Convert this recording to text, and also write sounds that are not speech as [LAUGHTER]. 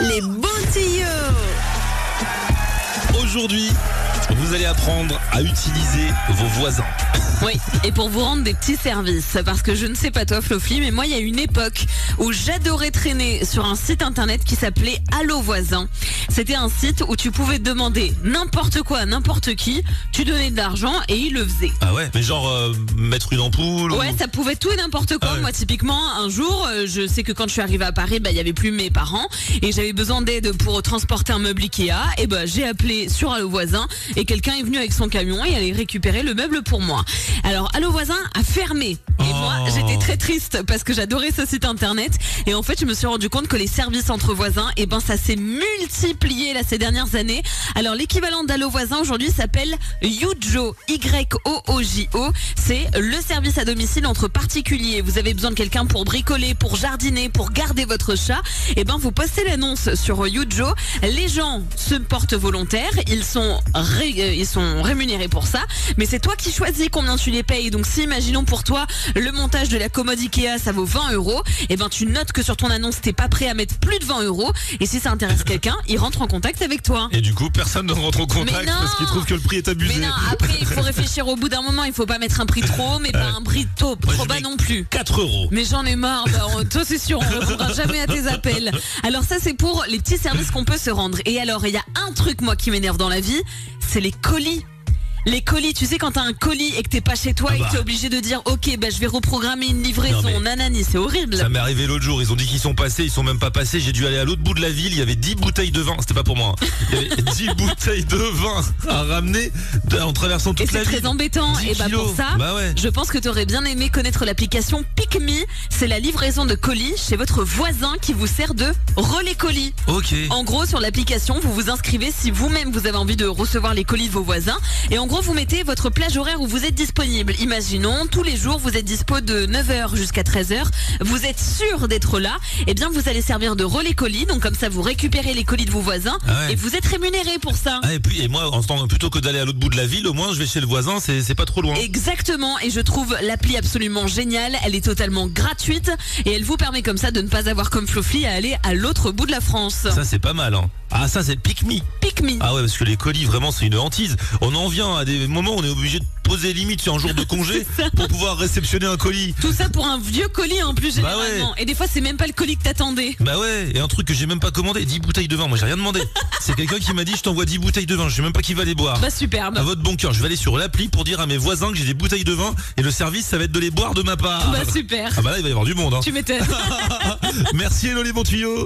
Les bons tuyaux. Aujourd'hui, vous allez apprendre à utiliser vos voisins. Oui, et pour vous rendre des petits services, parce que je ne sais pas toi Flofli, mais moi il y a une époque où j'adorais traîner sur un site internet qui s'appelait Allo Voisin. C'était un site où tu pouvais demander n'importe quoi à n'importe qui, tu donnais de l'argent et il le faisait. Ah ouais Mais genre euh, mettre une ampoule Ouais, ou- ça pouvait tout et n'importe quoi. Ah ouais. Moi, typiquement, un jour, euh, je sais que quand je suis arrivée à Paris, bah, il y avait plus mes parents et j'avais besoin d'aide pour transporter un meuble Ikea. Et bah, j'ai appelé sur Allo Voisin et quelqu'un est venu avec son camion et allait récupérer le meuble pour moi. Alors, Allo Voisin a fermé. Et moi, j'étais très triste parce que j'adorais ce site internet. Et en fait, je me suis rendu compte que les services entre voisins, et ben, ça s'est multiplié là ces dernières années. Alors, l'équivalent d'Allo Voisin aujourd'hui s'appelle Yujo, Y-O-O-J-O. C'est le service à domicile entre particuliers. Vous avez besoin de quelqu'un pour bricoler, pour jardiner, pour garder votre chat. Et ben, vous postez l'annonce sur Yujo. Les gens se portent volontaires. Ils sont, euh, ils sont rémunérés pour ça. Mais c'est toi qui choisis combien tu les payes. Donc, si imaginons pour toi, le montage de la commode Ikea, ça vaut 20 euros. Et ben, tu notes que sur ton annonce, t'es pas prêt à mettre plus de 20 euros. Et si ça intéresse [LAUGHS] quelqu'un, il rentre en contact avec toi. Et du coup, personne ne rentre en contact parce qu'il trouve que le prix est abusé. Mais non, après, il faut réfléchir au bout d'un moment. Il faut pas mettre un prix trop haut, mais pas un prix trop, Moi, trop je bas non plus. 4 euros. Mais j'en ai marre, bah, on- toi c'est sûr, on répondra [LAUGHS] jamais à tes appels. Alors ça c'est pour les petits services qu'on peut se rendre. Et alors il y a un truc moi qui m'énerve dans la vie, c'est les colis. Les colis, tu sais quand t'as un colis et que t'es pas chez toi Ah et bah. que t'es obligé de dire ok bah je vais reprogrammer une livraison, Non, mais- nanani, c'est horrible. Ça m'est arrivé l'autre jour, ils ont dit qu'ils sont passés, ils sont même pas passés, j'ai dû aller à l'autre bout de la ville, il y avait 10 bouteilles de vin, c'était pas pour moi, hein. il y avait [LAUGHS] 10 bouteilles de vin à ramener de- en traversant Et toute c'est la très ville. embêtant. 10 Et bah pour ça, Bah ouais. je pense que t'aurais bien aimé connaître l'application PickMe. C'est la livraison de colis chez votre voisin qui vous sert de relais colis. Ok. En gros, sur l'application, vous vous inscrivez si vous-même vous avez envie de recevoir les colis de vos voisins. Et en gros, vous mettez votre plage horaire où vous êtes disponible. Imaginons, tous les jours, vous êtes dispo de 9h jusqu'à 13h. Vous êtes sûr d'être là. Eh bien, vous allez servir de relais colis. Donc, comme ça, vous récupérez les colis de vos voisins. Ah ouais. Et vous êtes rémunéré pour ça. Ah, et puis et moi en ce temps plutôt que d'aller à l'autre bout de la ville, au moins je vais chez le voisin, c'est c'est pas trop loin. Exactement, et je trouve l'appli absolument géniale. Elle est totalement gratuite et elle vous permet comme ça de ne pas avoir comme Flofli à aller à l'autre bout de la France. Ça c'est pas mal hein. Ah ça c'est pick me. Pick me. Ah ouais parce que les colis vraiment c'est une hantise. On en vient à des moments où on est obligé de poser limite sur un jour de [LAUGHS] congé pour pouvoir réceptionner un colis. Tout ça pour un vieux colis en plus Bah ouais. généralement. Et des fois, c'est même pas le colis que t'attendais. Bah ouais, et un truc que j'ai même pas commandé, 10 bouteilles de vin, moi j'ai rien demandé. [LAUGHS] C'est quelqu'un qui m'a dit je t'envoie 10 bouteilles de vin, je sais même pas qui va les boire. Bah superbe. À votre bon cœur, je vais aller sur l'appli pour dire à mes voisins que j'ai des bouteilles de vin et le service ça va être de les boire de ma part. Bah super. Ah bah là il va y avoir du monde hein. Tu m'étonnes. [LAUGHS] Merci Hello les bons tuyaux